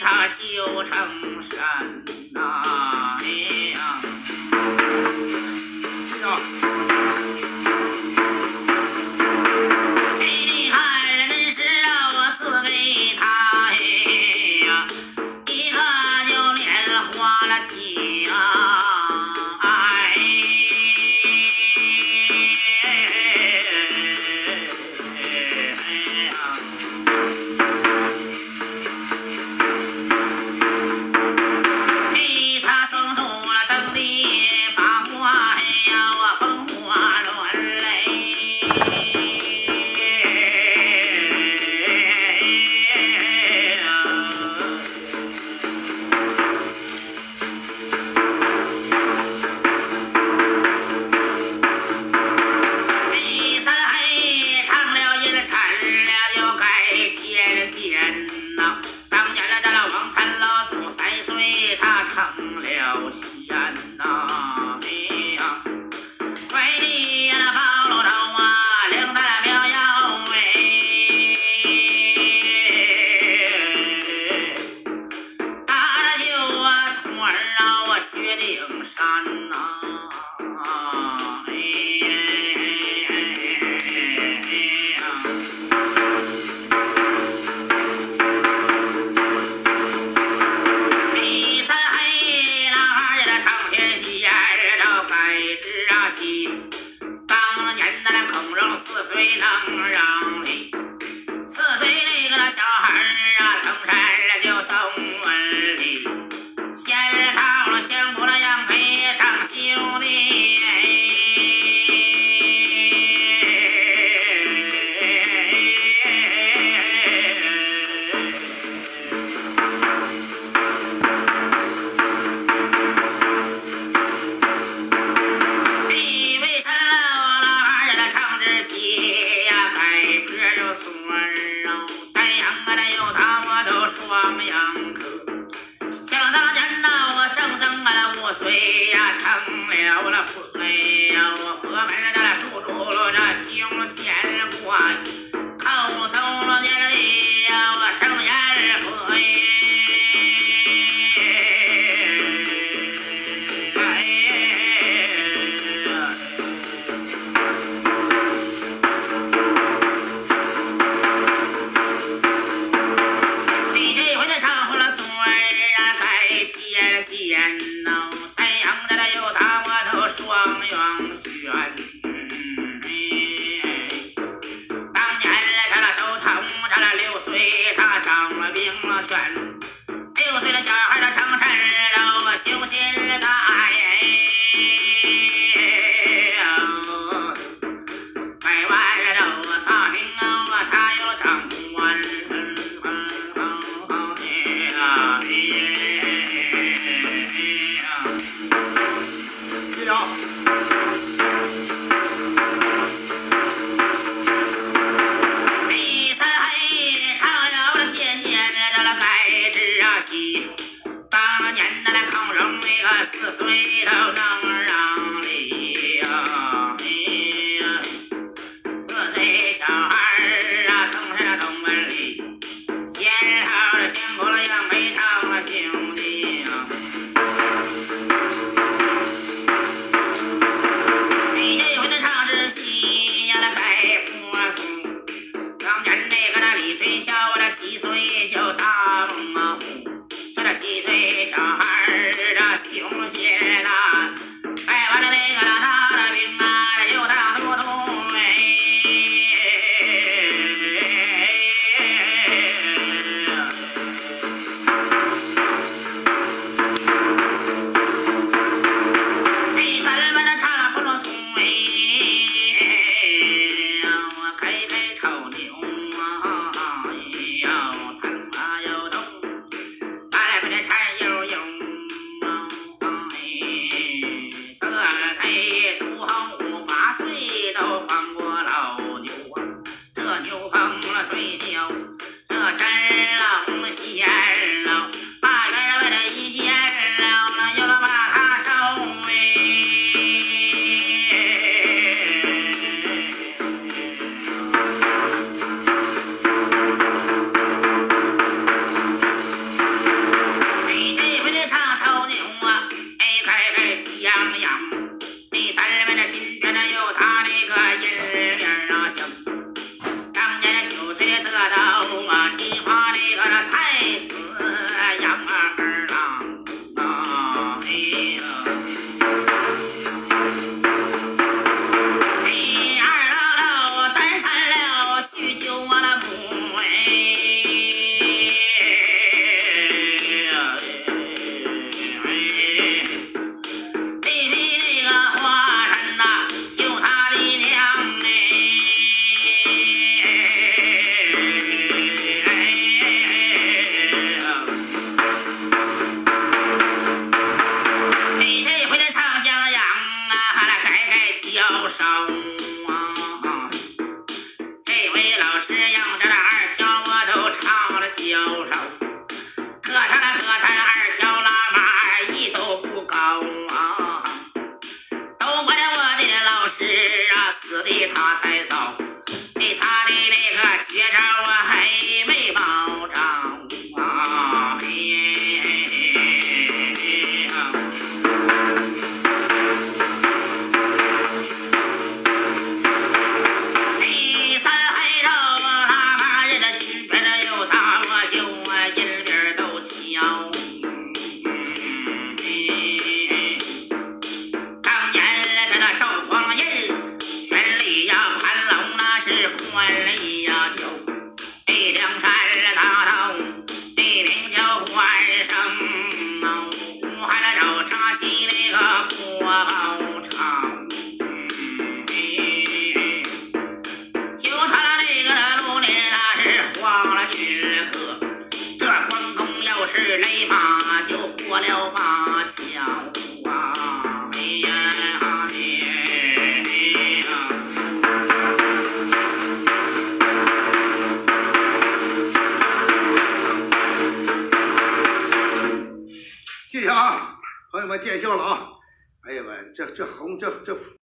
他就成山。心。当年的那孔融四岁能让。春温柔太阳来了又打我都双阳壳想当年呐我正争啊五岁呀成了当了兵了，选六岁的小孩儿，他成神。se směrou nám церковь